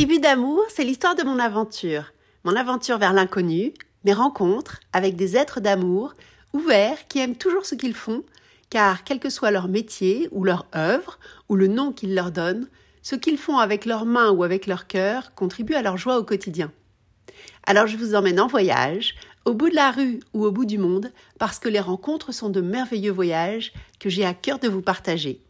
Tribu d'amour, c'est l'histoire de mon aventure. Mon aventure vers l'inconnu, mes rencontres avec des êtres d'amour, ouverts, qui aiment toujours ce qu'ils font, car quel que soit leur métier ou leur œuvre ou le nom qu'ils leur donnent, ce qu'ils font avec leurs mains ou avec leur cœur contribue à leur joie au quotidien. Alors je vous emmène en voyage, au bout de la rue ou au bout du monde, parce que les rencontres sont de merveilleux voyages que j'ai à cœur de vous partager.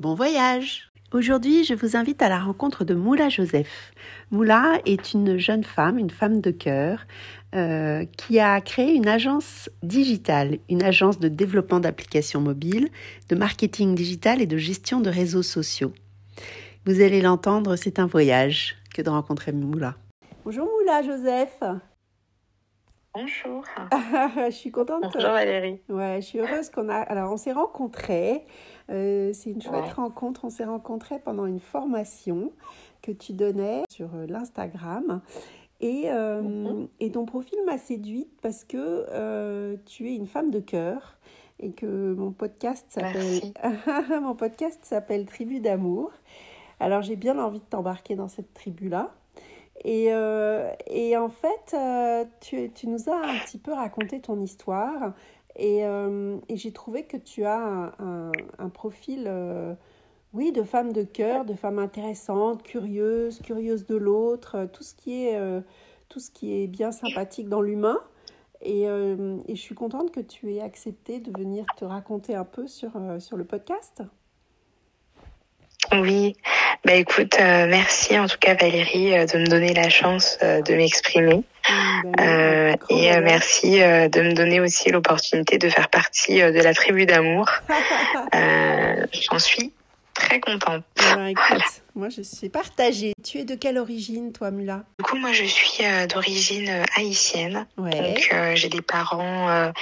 Bon voyage Aujourd'hui, je vous invite à la rencontre de Moula Joseph. Moula est une jeune femme, une femme de cœur, euh, qui a créé une agence digitale, une agence de développement d'applications mobiles, de marketing digital et de gestion de réseaux sociaux. Vous allez l'entendre, c'est un voyage que de rencontrer Moula. Bonjour Moula Joseph. Bonjour. je suis contente. Bonjour Valérie. Ouais, je suis heureuse qu'on a. Alors, on s'est rencontrés. Euh, c'est une chouette rencontre. On s'est rencontrés pendant une formation que tu donnais sur euh, l'Instagram. Et, euh, mhm. et, ton profil m'a séduite parce que tu es une femme de cœur et que mon podcast s'appelle mon podcast s'appelle Tribu d'amour. Alors j'ai bien envie de t'embarquer dans cette tribu là. Et, euh, et en fait, euh, tu, tu, nous as un petit peu raconté ton histoire et, euh, et j'ai trouvé que tu as un, un, profil, oui, de femme de cœur, de femme intéressante, curieuse, curieuse de l'autre, tout ce qui est tout ce qui est bien sympathique dans l'humain. Et, et, je suis contente que tu aies accepté de venir te raconter un peu sur, sur le podcast. Oui, bah écoute, euh, merci en tout cas Valérie euh, de me donner la chance euh, de m'exprimer. Ben et merci de me donner aussi l'opportunité de faire partie de la tribu d'amour. J'en suis très contente. Ben, moi, je suis partagée. Tu es de quelle origine, toi, Mula? Du coup, moi, je suis euh, d'origine euh, haïtienne. Donc, euh, j'ai des parents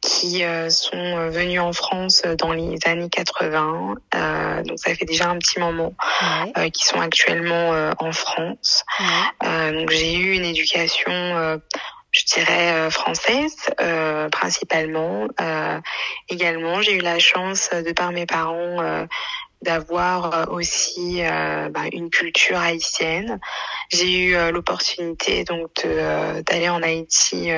qui sont venus en France dans les années 80. donc, ça fait déjà un petit moment qui sont actuellement en France. donc, j'ai eu une éducation je dirais française principalement. également, j'ai eu la chance de par mes parents d'avoir euh, aussi euh, bah, une culture haïtienne. J'ai eu euh, l'opportunité donc d'aller en Haïti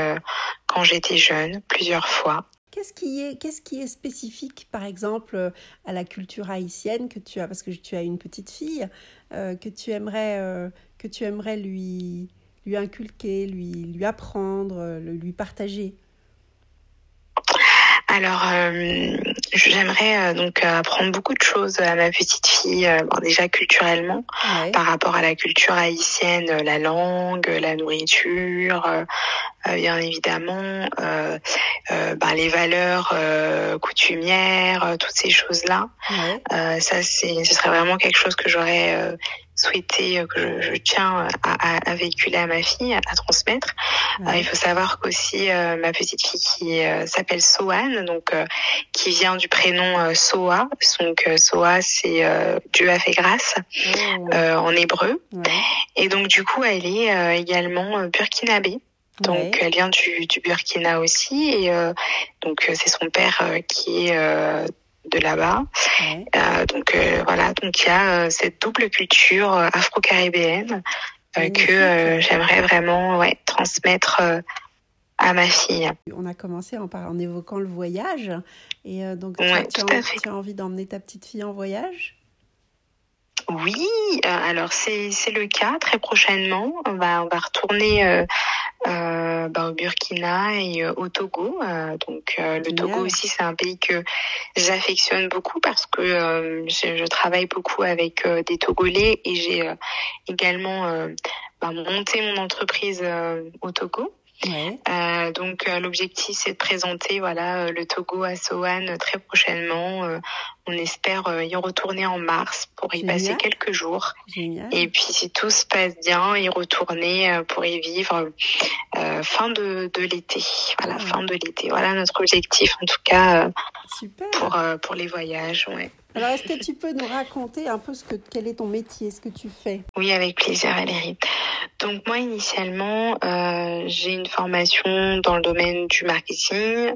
quand j'étais jeune plusieurs fois. Qu'est-ce qui est qu'est-ce qui est spécifique par exemple à la culture haïtienne que tu as parce que tu as une petite fille que tu aimerais que tu aimerais lui lui inculquer, lui lui apprendre, lui partager? Alors, euh, j'aimerais euh, donc apprendre beaucoup de choses à ma petite fille, euh, déjà culturellement, par rapport à la culture haïtienne, la langue, la nourriture, bien évidemment, ben, les valeurs coutumières, toutes ces choses-là. ça, c'est, ce serait vraiment quelque chose que j'aurais souhaité, euh, que je, tiens à, à, véhiculer à ma fille, à, transmettre. Euh, il faut savoir qu'aussi euh, ma petite fille qui s'appelle Sohan, donc qui vient du prénom Soa. Donc Soa, c'est Dieu a fait grâce oh. en hébreu. Et donc du coup, elle est également burkinabé. Donc elle vient du, du Burkina aussi et donc c'est son père qui est de là-bas. Euh, donc euh, voilà, donc il y a euh, cette double culture afro-caribéenne que j'aimerais vraiment ouais, transmettre à ma fille. On a commencé en, en évoquant le voyage. Et donc tu, as, envie d'emmener ta petite fille en voyage? Oui, alors c'est le cas. Très prochainement. On va, on va retourner euh, bah, au Burkina et euh, au Togo. Euh, donc le Togo aussi, c'est un pays que j'affectionne beaucoup parce que je, je, travaille beaucoup avec des Togolais et j'ai également bah, monté mon entreprise au Togo. Euh, donc l'objectif c'est de présenter voilà le Togo à Sohan très prochainement. on espère y retourner en mars pour y passer quelques jours. Et puis si tout se passe bien, y retourner pour y vivre euh, fin de, de l'été. Voilà, fin de l'été. Voilà notre objectif en tout cas euh, pour euh, pour les voyages. Ouais. Alors, est-ce que tu peux nous raconter un peu ce que, quel est ton métier, ce que tu fais? Oui, avec plaisir, Valérie. Donc, moi, initialement, euh, j'ai une formation dans le domaine du marketing.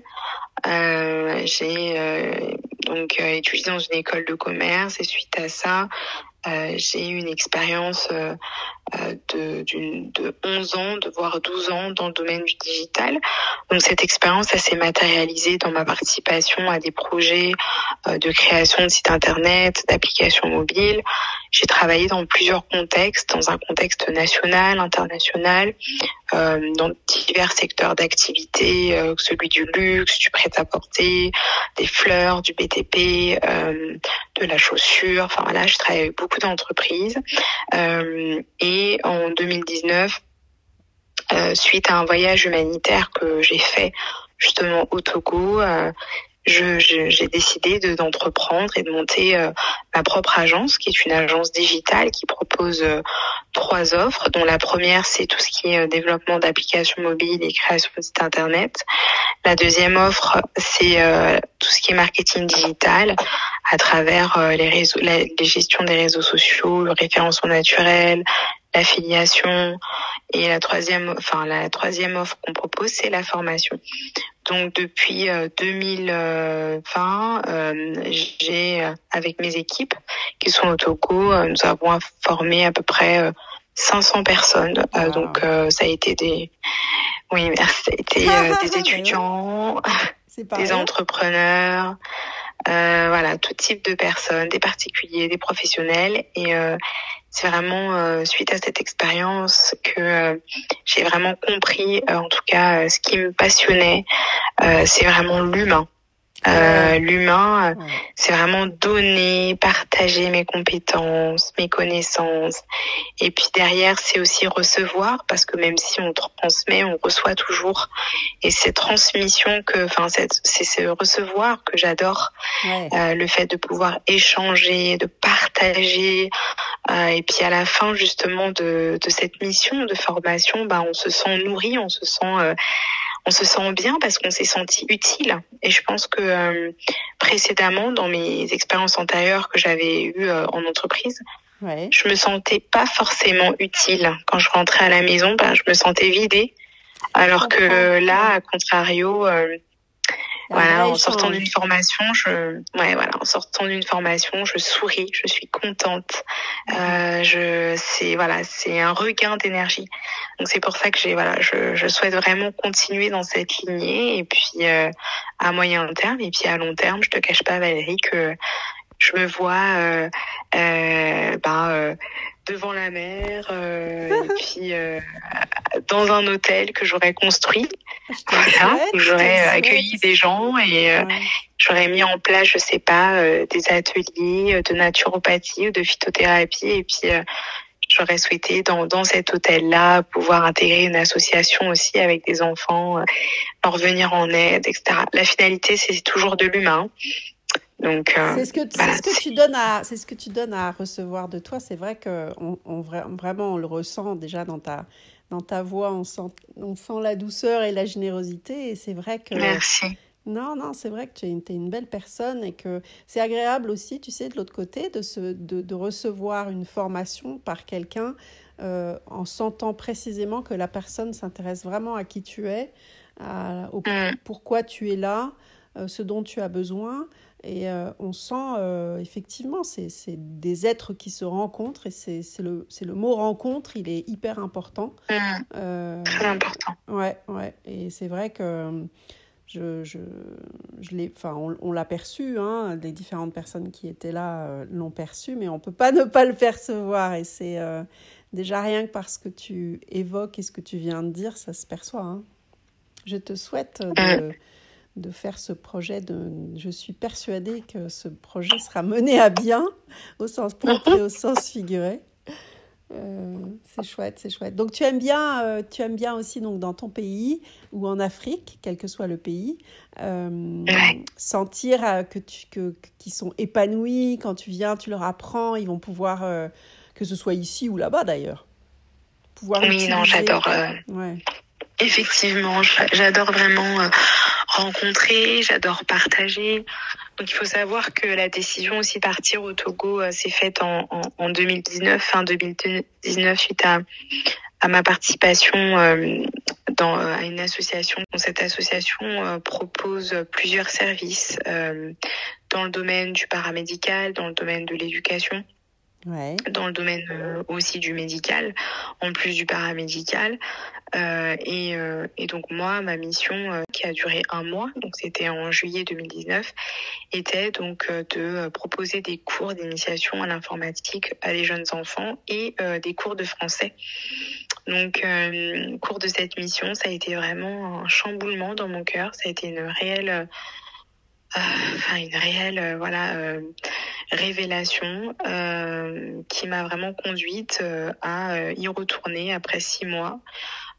Euh, j'ai euh, donc étudié dans une école de commerce et suite à ça, j'ai eu une expérience de, de 11 ans, de voire 12 ans dans le domaine du digital. Donc cette expérience, ça s'est matérialisée dans ma participation à des projets de création de sites internet, d'applications mobiles. J'ai travaillé dans plusieurs contextes, dans un contexte national, international, euh, dans divers secteurs d'activité, euh, celui du luxe, du prêt-à-porter, des fleurs, du BTP, euh, de la chaussure. Enfin voilà, je travaille avec beaucoup d'entreprises. Euh, et en 2019, euh, suite à un voyage humanitaire que j'ai fait justement au Togo, j'ai décidé d'entreprendre et de monter euh, ma propre agence, qui est une agence digitale qui propose euh, trois offres, dont la première c'est tout ce qui est euh, développement d'applications mobiles et création de sites internet. La deuxième offre c'est tout ce qui est marketing digital à travers les réseaux, la, les gestions des réseaux sociaux, le référencement naturel, l'affiliation et la troisième, enfin la troisième offre qu'on propose c'est la formation. Donc depuis 2020, euh, euh, j'ai euh, avec mes équipes qui sont au Togo, nous avons formé à peu près 500 personnes. donc ça a été des, oui, merci, ça a été des étudiants, des entrepreneurs. Voilà, tout type de personnes, des particuliers, des professionnels. Et c'est vraiment euh, suite à cette expérience que euh, j'ai vraiment compris, euh, en tout cas, ce qui me passionnait, c'est vraiment l'humain. Euh, L'humain, c'est vraiment donner, partager mes compétences, mes connaissances. Et puis derrière, c'est aussi recevoir, parce que même si on transmet, on reçoit toujours. Et cette transmission que, enfin, c'est ce recevoir que j'adore. Euh, le fait de pouvoir échanger, de partager. Euh, et puis à la fin, justement, de, de cette mission de formation, bah, on se sent nourri, on se sent euh, on se sent bien parce qu'on s'est senti utile. Et je pense que euh, précédemment, dans mes expériences antérieures que j'avais eues euh, en entreprise, ouais. je me sentais pas forcément utile. Quand je rentrais à la maison, ben, je me sentais vidée. Alors que là, à contrario, euh, voilà, en sortant d'une formation, je, ouais, voilà, en sortant d'une formation, je souris, je suis contente. Euh, je, c'est voilà, c'est un regain d'énergie. Donc c'est pour ça que j'ai, voilà, je, souhaite vraiment continuer dans cette lignée et puis euh, à moyen terme et puis à long terme, je te cache pas Valérie que je me vois euh, euh, ben, devant la mer euh, et puis euh, dans un hôtel que j'aurais construit voilà, où j'aurais accueilli des gens et euh, j'aurais mis en place je sais pas des ateliers de naturopathie ou de phytothérapie et puis j'aurais souhaité dans, dans cet hôtel-là pouvoir intégrer une association aussi avec des enfants, leur venir en aide, etc. La finalité, c'est toujours de l'humain. Donc, euh, c'est ce que ce que tu donnes à c'est ce que tu donnes à recevoir de toi. C'est vrai que on, on, vraiment on le ressent déjà dans ta dans ta voix. On sent on sent la douceur et la générosité. Et c'est vrai que merci. Non, non, c'est vrai que tu es, es, une belle personne et que c'est agréable aussi, tu sais, de l'autre côté, de, se, de, de, recevoir une formation par quelqu'un euh, en sentant précisément que la personne s'intéresse vraiment à qui tu es, à, au, mm. pourquoi tu es là, euh, ce dont tu as besoin. Et euh, on sent euh, effectivement, c'est des êtres qui se rencontrent et c'est le, le mot rencontre, il est hyper important. Mmh. Euh, Très important. Ouais, ouais. Et c'est vrai que je, je, je l'ai, enfin, on, on l'a perçu, hein, les différentes personnes qui étaient là l'ont perçu, mais on peut pas ne pas le percevoir. Et c'est déjà rien que parce que tu évoques et ce que tu viens de dire, ça se perçoit. Hein. Je te souhaite de. Mmh de faire ce projet. De, je suis persuadée que ce projet sera mené à bien, au sens propre et au sens figuré. Euh, c'est chouette, c'est chouette. Donc tu aimes bien, euh, tu aimes bien aussi donc dans ton pays ou en Afrique, quel que soit le pays, euh, sentir que tu que qu'ils sont épanouis quand tu viens, tu leur apprends, ils vont pouvoir que ce soit ici ou là-bas d'ailleurs. Pouvoir oui, non, j'adore. Ouais. Effectivement, j'adore vraiment rencontrer, j'adore partager. Donc il faut savoir que la décision aussi partir au Togo euh, s'est faite en, en, en, 2019, fin 2019, suite à, ma participation euh, euh, à une association. Cette association propose plusieurs services dans le domaine du paramédical, dans le domaine de l'éducation. Dans le domaine aussi du médical, en plus du paramédical. Et, et, donc moi, ma mission qui a duré un mois, donc c'était en juillet 2019, était donc de proposer des cours d'initiation à l'informatique à des jeunes enfants et des cours de français. Donc, euh, au cours de cette mission, ça a été vraiment un chamboulement dans mon cœur. Ça a été une réelle, euh, enfin une réelle, euh, voilà, révélation qui m'a vraiment conduite à y retourner après six mois,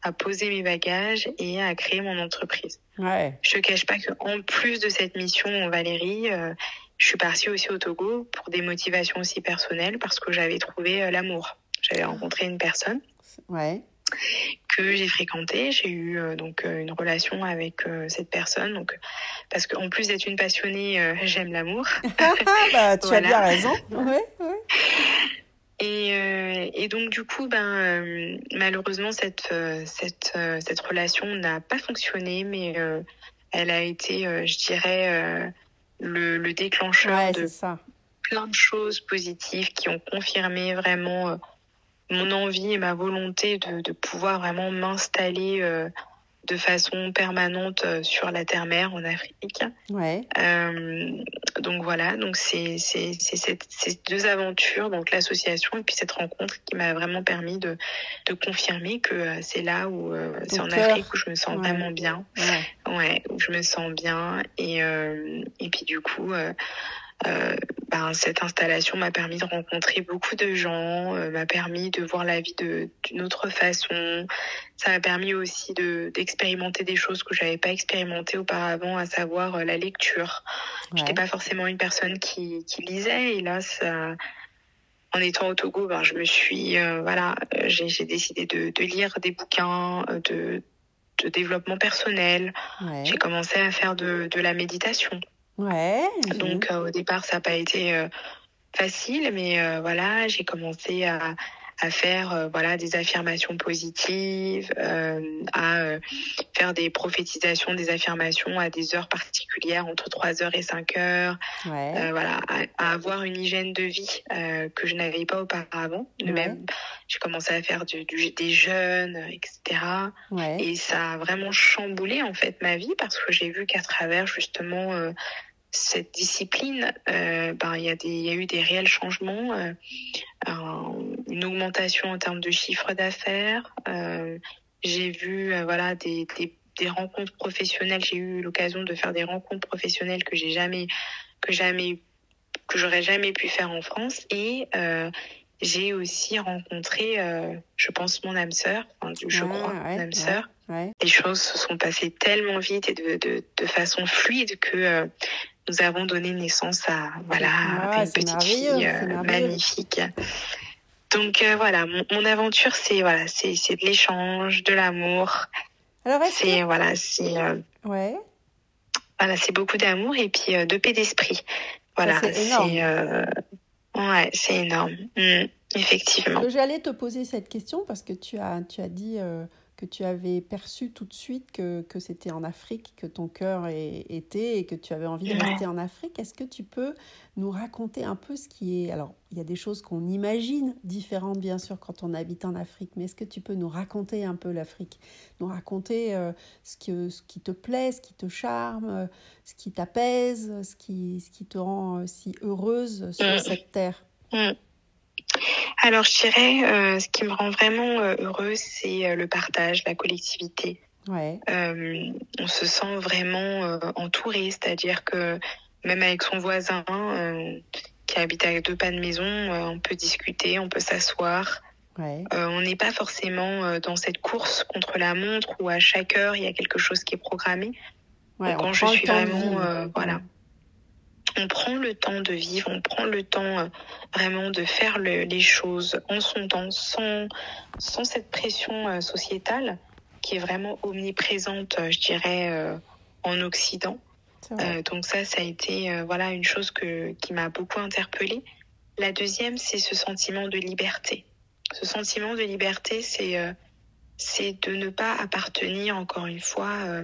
à poser mes bagages et à créer mon entreprise. Ouais. Je te cache pas que en plus de cette mission, Valérie, je suis partie aussi au Togo pour des motivations aussi personnelles parce que j'avais trouvé l'amour. J'avais rencontré une personne ouais. que j'ai fréquenté. J'ai eu euh, donc euh, une relation avec euh, cette personne. Donc, parce qu'en plus d'être une passionnée, j'aime l'amour. bah, tu as bien raison. Ouais, ouais. Et, et, donc du coup, ben malheureusement cette cette cette relation n'a pas fonctionné, mais elle a été, je dirais, le, le déclencheur de ça. plein de choses positives qui ont confirmé vraiment mon envie et ma volonté de, de pouvoir vraiment m'installer euh, de façon permanente euh, sur la terre-mer en Afrique. Ouais. Euh, donc voilà, donc c'est c'est ces deux aventures, donc l'association et puis cette rencontre qui m'a vraiment permis de de confirmer que euh, c'est là où c'est en Afrique où je me sens vraiment bien. Ouais. ouais. où je me sens bien et et puis du coup euh, ben, cette installation m'a permis de rencontrer beaucoup de gens, euh, m'a permis de voir la vie d'une autre façon. Ça m'a permis aussi de d'expérimenter des choses que j'avais pas expérimentées auparavant, à savoir euh, la lecture. Je J'étais pas forcément une personne qui, qui lisait, et là, ça, en étant au Togo, ben, je me suis, voilà, j'ai décidé de, de, lire des bouquins de, de développement personnel. J'ai commencé à faire de, de la méditation. Ouais. Donc euh, au départ, ça n'a pas été euh, facile, mais euh, voilà, j'ai commencé à, à faire voilà des affirmations positives, à faire des prophétisations, des affirmations à des heures particulières entre 3 heures et 5 heures. Ouais. voilà, à, avoir une hygiène de vie que je n'avais pas auparavant. Ouais. Même, j'ai commencé à faire du, du, des jeûnes, etc. Ouais. Et ça a vraiment chamboulé en fait ma vie parce que j'ai vu qu'à travers justement cette discipline, euh, ben, il y, a des, y a eu des réels changements, euh, une augmentation en termes de chiffre d'affaires. Euh, j'ai vu voilà des, des, des, rencontres professionnelles. J'ai eu l'occasion de faire des rencontres professionnelles que j'ai jamais que jamais que j'aurais jamais pu faire en France et j'ai aussi rencontré, je pense, mon âme sœur, enfin, je crois, mon âme sœur. Ouais. Les choses se sont passées tellement vite et de, de, de façon fluide que nous avons donné naissance à voilà ah, une petite fille euh, magnifique. Donc euh, voilà, mon, mon aventure c'est voilà, c'est de l'échange, de l'amour. Alors c'est voilà, c'est euh, ouais. Voilà, c'est beaucoup d'amour et puis de paix d'esprit. Voilà, c'est ouais, c'est énorme. Mmh, effectivement. J'allais te poser cette question parce que tu as tu as dit que tu avais perçu tout de suite que, que c'était en Afrique que ton cœur était et que tu avais envie de rester en Afrique. Est-ce que tu peux nous raconter un peu ce qui est... Alors, il y a des choses qu'on imagine différentes, bien sûr, quand on habite en Afrique, mais est-ce que tu peux nous raconter un peu l'Afrique? Nous raconter euh, ce, que, ce qui te plaît, ce qui te charme, euh, ce qui t'apaise, ce qui, ce qui te rend euh, si heureuse sur cette terre? Mm. Alors, je dirais, euh, ce qui me rend vraiment euh, heureuse, c'est euh, le partage, la collectivité. Ouais. On se sent vraiment entouré, c'est-à-dire que même avec son voisin qui habite à deux pas de maison, on peut discuter, on peut s'asseoir. Ouais. on n'est pas forcément dans cette course contre la montre où à chaque heure il y a quelque chose qui est programmé. Ouais, quand je suis vraiment, voilà on prend le temps de vivre, on prend le temps euh, vraiment de faire le, les choses en son temps, sans, sans cette pression euh, sociétale qui est vraiment omniprésente, euh, je dirais, en Occident. donc ça, ça a été voilà une chose que, qui m'a beaucoup interpellée. La deuxième, c'est ce sentiment de liberté. Ce sentiment de liberté, c'est c'est de ne pas appartenir encore une fois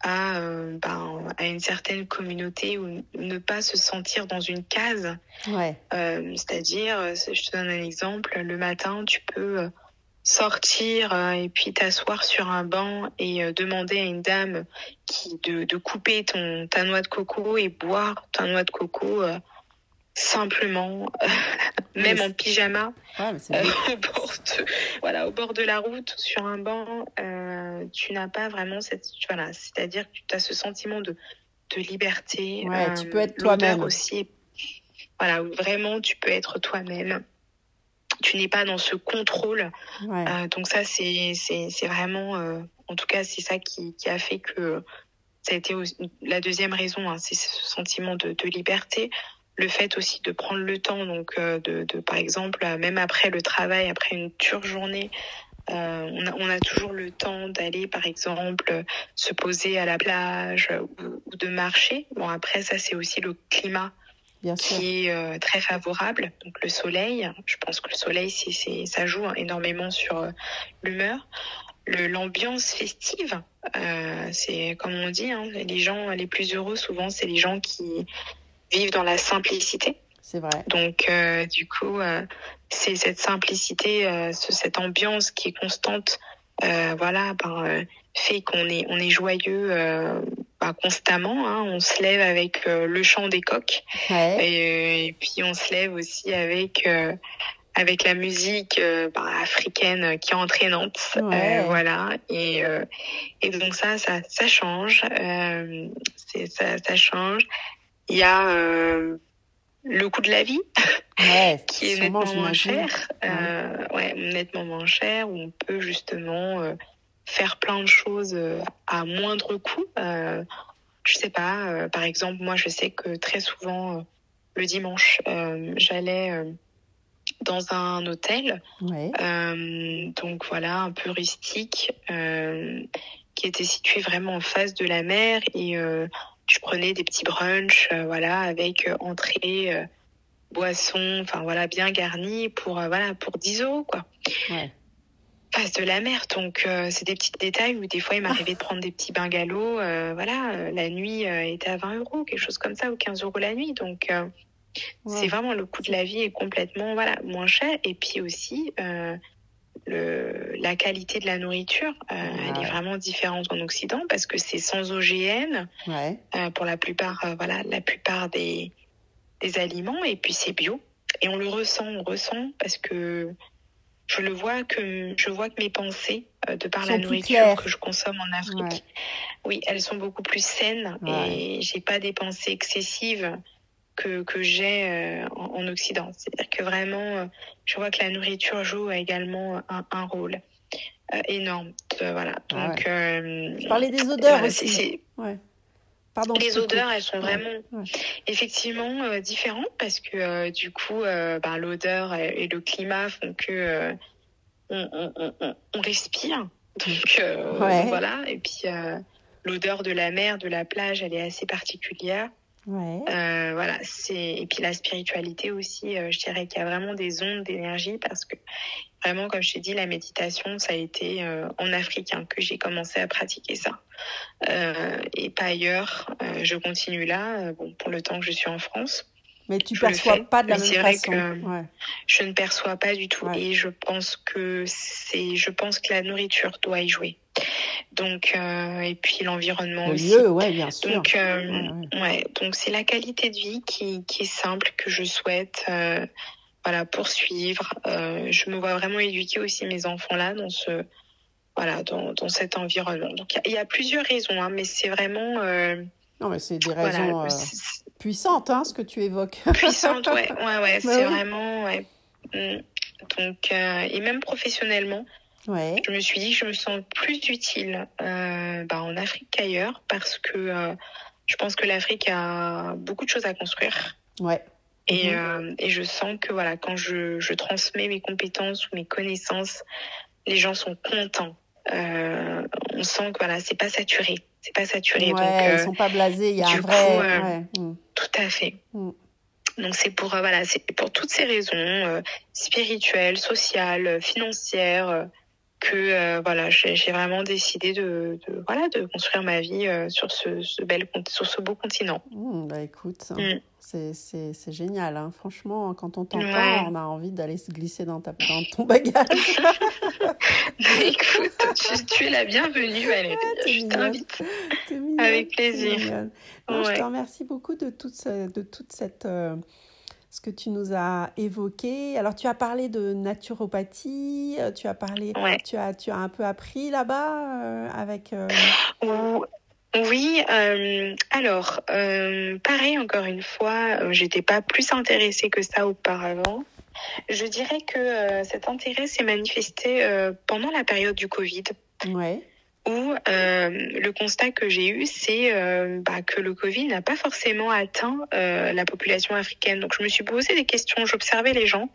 à, ben, à une certaine communauté ou ne pas se sentir dans une case. Ouais. C'est-à-dire, je te donne un exemple, le matin, tu peux sortir et puis t'asseoir sur un banc et demander à une dame qui de, de couper ton ta noix de coco et boire ta noix de coco simplement, même en pyjama, euh, au, bord de, voilà, au bord de la route, sur un banc, euh, tu n'as pas vraiment cette... Voilà, C'est-à-dire que tu as ce sentiment de, de liberté. Ouais, tu peux être toi-même. aussi. Voilà, vraiment, tu peux être toi-même. Tu n'es pas dans ce contrôle. Euh, donc ça, c'est vraiment... en tout cas, c'est ça qui, qui, a fait que... Ça a été la deuxième raison, hein, c'est ce sentiment de, de liberté le fait aussi de prendre le temps, donc euh, de, de, par exemple, euh, même après le travail, après une dure journée, euh, on, a, on, a, toujours le temps d'aller, par exemple, se poser à la plage ou, ou de marcher. Bon, après, ça, c'est aussi le climat Bien qui est euh, très favorable. Donc, le soleil, je pense que le soleil, c'est, ça joue énormément sur l'humeur. l'ambiance festive, euh, c'est comme on dit, hein, les gens les plus heureux, souvent, c'est les gens qui vivent dans la simplicité. C'est vrai. Donc, euh, du coup, euh, c'est cette simplicité, euh, cette ambiance qui est constante, euh, voilà, ben, euh, fait qu'on est, on est joyeux ben, constamment. Hein. On se lève avec le chant des coqs. Ouais. Et, et, puis, on se lève aussi avec avec la musique euh, bah, africaine qui est entraînante, ouais. euh, voilà. Et, euh, et donc ça, ça, ça change, ça, ça change. Il y a euh, le coût de la vie ouais, qui est nettement moins cher, euh, ouais, nettement moins cher, où on peut justement euh, faire plein de choses à moindre coût. je sais pas, par exemple, moi je sais que très souvent le dimanche, j'allais dans un hôtel, ouais. donc voilà, un peu rustique, qui était situé vraiment en face de la mer. Et je prenais des petits brunchs, euh, voilà, avec euh, entrée, euh, boisson, enfin voilà, bien garni pour voilà pour 10 euros quoi. Ouais. Face de la mer, donc c'est des petits détails où des fois il m'arrivait de prendre des petits bungalows, voilà, la nuit était à 20 euros, quelque chose comme ça, ou 15 euros la nuit, donc Ouais. c'est vraiment le coût de la vie est complètement voilà moins cher et puis aussi euh, le, la qualité de la nourriture, euh, ouais. elle est vraiment différente en Occident parce que c'est sans OGM ouais. euh, pour la plupart, euh, voilà, la plupart des, des aliments et puis c'est bio et on le ressent, on ressent parce que je le vois que je vois que mes pensées euh, de par la nourriture que je consomme en Afrique, ouais. oui, elles sont beaucoup plus saines et j'ai pas des pensées excessives que, que j'ai euh, en, en, Occident. C'est-à-dire que vraiment, euh, je vois que la nourriture joue également un, un rôle euh, énorme. voilà. Donc, ouais. je parlais des odeurs aussi. Ouais. Pardon, les odeurs, elles sont vraiment ouais. effectivement euh, différentes parce que euh, du coup, ben, l'odeur et le climat font que on, on, on, on, respire. Donc voilà. Et puis l'odeur de la mer, de la plage, elle est assez particulière. Ouais. Euh, voilà, c'est et puis la spiritualité aussi. Euh, je dirais qu'il y a vraiment des ondes d'énergie parce que vraiment, comme je t'ai dit, la méditation, ça a été euh, en Afrique hein, que j'ai commencé à pratiquer ça et pas ailleurs. Je continue là, bon pour le temps que je suis en France. Mais tu je perçois pas de la même façon. Que ouais. Je ne perçois pas du tout ouais. et je pense que c'est, je pense que la nourriture doit y jouer. Donc euh, et puis l'environnement le aussi. Lieu, ouais, bien sûr. Donc euh, ouais, ouais. donc c'est la qualité de vie qui, qui est simple que je souhaite euh, voilà poursuivre. Euh, je me vois vraiment éduquer aussi mes enfants là dans ce voilà dans, dans cet environnement. Donc il y, y, a plusieurs raisons, hein, mais c'est vraiment euh, non mais c'est des raisons voilà, puissantes hein, ce que tu évoques. Puissantes, ouais, ouais, ouais, c'est vraiment ouais. Donc euh, et même professionnellement. Ouais. Je me suis dit que je me sens plus utile euh, bah, en Afrique qu'ailleurs parce que euh, je pense que l'Afrique a beaucoup de choses à construire. Ouais. Et, mmh. euh, et je sens que voilà, quand je, je, transmets mes compétences ou mes connaissances, les gens sont contents. On sent que voilà, c'est pas saturé. C'est pas saturé. Ouais, donc, ils sont pas blasés, il y a un vrai. Coup, ouais. mmh. Tout à fait. Mmh. Donc c'est pour euh, voilà, c'est pour toutes ces raisons euh, spirituelles, sociales, financières que voilà, j'ai vraiment décidé de, voilà de construire ma vie sur ce, ce, bel sur ce beau continent. Mmh, bah écoute, mm. c'est génial. Hein. Franchement, quand on t'entend, on a envie d'aller se glisser dans, ta, dans ton bagage. Bah, écoute, tu, es la bienvenue, Valérie. je t'invite. Avec plaisir. Je te remercie beaucoup de toute, de toute cette ce que tu nous as évoqué. Alors, tu as parlé de naturopathie, euh, tu as parlé, tu, as, tu as un peu appris là-bas euh, avec. Euh, oui, alors, pareil, encore une fois, j'étais pas plus intéressée que ça auparavant. Je dirais que cet intérêt s'est manifesté pendant la période du Covid. Ouais où euh, le constat que j'ai eu, c'est euh, bah, que le Covid n'a pas forcément atteint euh, la population africaine. Donc je me suis posé des questions, j'observais les gens,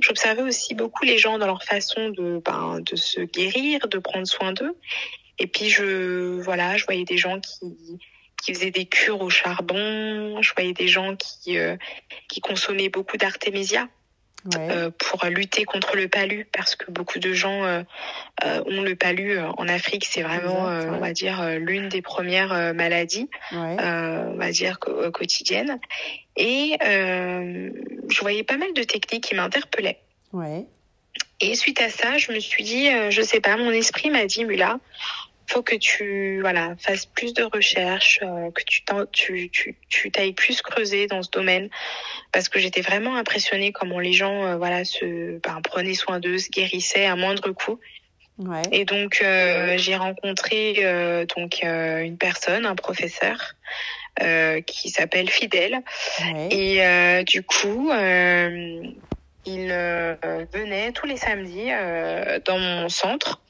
j'observais aussi beaucoup les gens dans leur façon de, bah, de se guérir, de prendre soin d'eux. Et puis je, voilà, je voyais des gens qui qui faisaient des cures au charbon, je voyais des gens qui qui consommaient beaucoup d'artémisia. Euh, pour lutter contre le palu parce que beaucoup de gens euh, euh, ont le palu en Afrique. C'est vraiment, on va dire, l'une des premières maladies, on va dire quotidiennes. Et je voyais pas mal de techniques qui m'interpellaient. Et suite à ça, je me suis dit, je sais pas, mon esprit m'a dit, Mula, faut que tu voilà fasses plus de recherches, euh, que tu tu tu tu t'ailles plus creuser dans ce domaine parce que j'étais vraiment impressionnée comment les gens euh, voilà se ben, prenaient soin d'eux, se guérissaient à moindre coût. Ouais. Et donc euh, j'ai rencontré donc une personne, un professeur qui s'appelle Fidèle ouais. et du coup il venait tous les samedis dans mon centre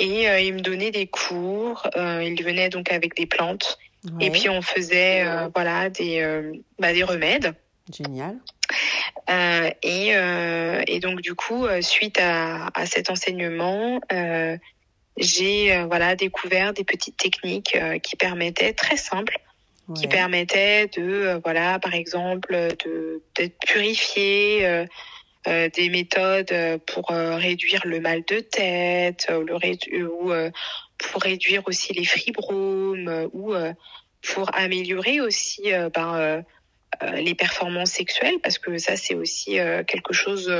et euh, il me donnait des cours. Euh, il venait donc avec des plantes. Et puis on faisait euh, voilà des bah, des remèdes. Génial. et, et donc du coup, suite à, à cet enseignement, j'ai voilà découvert des petites techniques qui permettaient très simples, qui permettaient de voilà par exemple de d'être purifié euh, des méthodes euh, pour euh, réduire le mal de tête, le ou pour réduire aussi les fibromes, ou pour améliorer aussi ben, les performances sexuelles, parce que ça c'est aussi quelque chose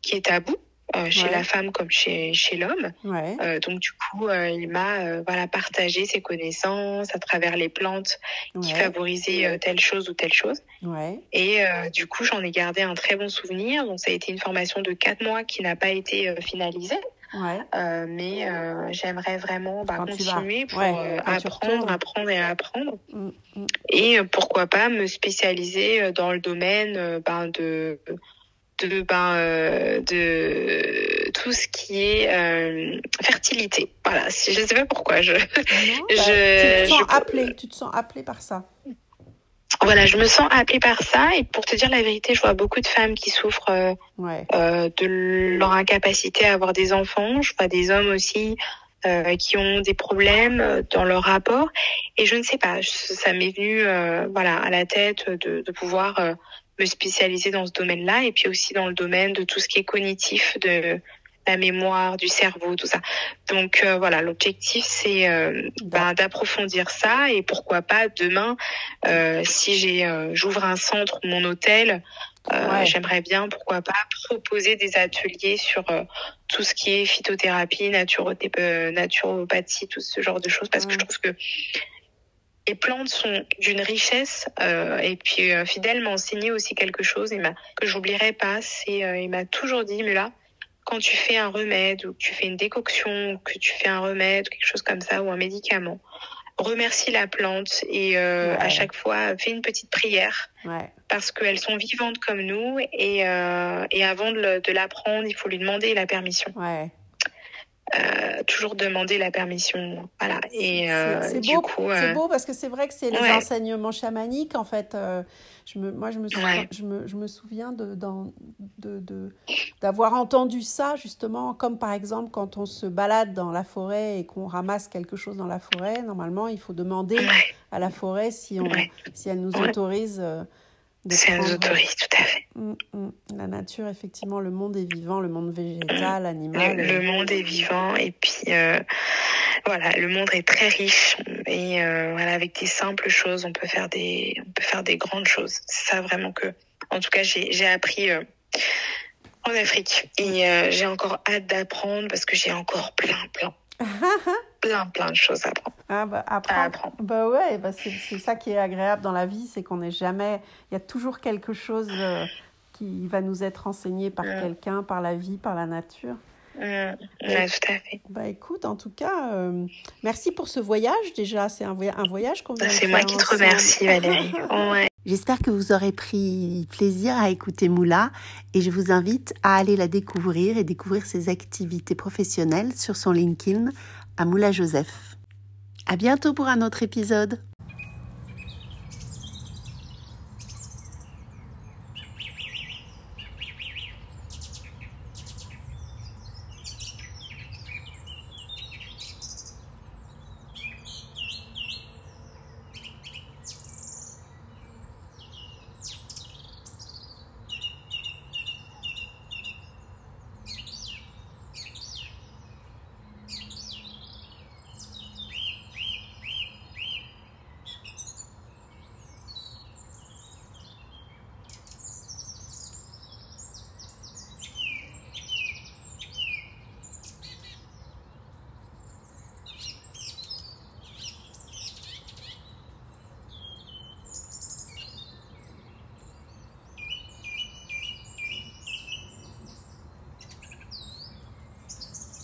qui est tabou. Euh, chez la femme comme chez, chez l'homme. Ouais. Euh, donc du coup, euh, il m'a voilà partagé ses connaissances à travers les plantes qui favorisaient telle chose ou telle chose. Et du coup, j'en ai gardé un très bon souvenir. Donc ça a été une formation de quatre mois qui n'a pas été finalisée. Ouais. mais j'aimerais vraiment bah, continuer pour apprendre, apprendre et apprendre. Mm, mm. Et pourquoi pas me spécialiser dans le domaine ben, de de, ben, euh, de tout ce qui est euh, fertilité. Voilà, je ne sais pas pourquoi. Je, bah, je, tu te sens appelée, tu te sens appelée par ça. Voilà, je me sens appelée par ça et pour te dire la vérité, je vois beaucoup de femmes qui souffrent euh, de leur incapacité à avoir des enfants. Je vois des hommes aussi qui ont des problèmes dans leur rapport et je ne sais pas, ça m'est venu voilà à la tête de, de pouvoir me spécialiser dans ce domaine-là et puis aussi dans le domaine de tout ce qui est cognitif, de la mémoire, du cerveau, tout ça. Donc euh, voilà, l'objectif c'est euh, bah, d'approfondir ça et pourquoi pas demain, euh, si j'ai j'ouvre un centre, mon hôtel, j'aimerais bien pourquoi pas proposer des ateliers sur tout ce qui est phytothérapie, naturopathie, tout ce genre de choses parce que je trouve que les plantes sont d'une richesse euh, et puis euh, Fidèle m'a enseigné aussi quelque chose il que j'oublierai pas c'est euh, il m'a toujours dit mais là quand tu fais un remède ou que tu fais une décoction ou que tu fais un remède quelque chose comme ça ou un médicament remercie la plante et à chaque fois fais une petite prière. Parce qu'elles sont vivantes comme nous et, et avant de, de l'apprendre il faut lui demander la permission. Ouais. Euh, toujours demander la permission. Voilà. Et euh, c'est beau, coup, c'est euh, beau parce que c'est vrai que c'est les enseignements chamaniques en fait. je me, moi, je me, souviens, je me, je me souviens de, de, d'avoir entendu ça justement, comme par exemple quand on se balade dans la forêt et qu'on ramasse quelque chose dans la forêt. Normalement, il faut demander à la forêt si on, si elle nous autorise C'est nous autorise, tout à fait. Mm, mm. La nature, effectivement, le monde est vivant, le monde végétal, animal. Le, monde est vivant et puis euh, voilà, le monde est très riche et euh, voilà, avec des simples choses, on peut faire des, on peut faire des grandes choses. C'est ça vraiment que, en tout cas, j'ai appris euh, en Afrique et j'ai encore hâte d'apprendre parce que j'ai encore plein, plein, plein, plein de choses à apprendre. Ah bah, apprendre. Bah ouais, bah c'est ça qui est agréable dans la vie, c'est qu'on n'est jamais. Il y a toujours quelque chose euh, qui va nous être enseigné par quelqu'un, par la vie, par la nature. tout à fait. Bah écoute, en tout cas, euh, merci pour ce voyage déjà. C'est un, un, voyage qu'on vient C'est moi qui te remercie, Valérie. ouais. J'espère que vous aurez pris plaisir à écouter Moula et je vous invite à aller la découvrir et découvrir ses activités professionnelles sur son LinkedIn à Moula Joseph. À bientôt pour un autre épisode.